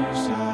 exercise.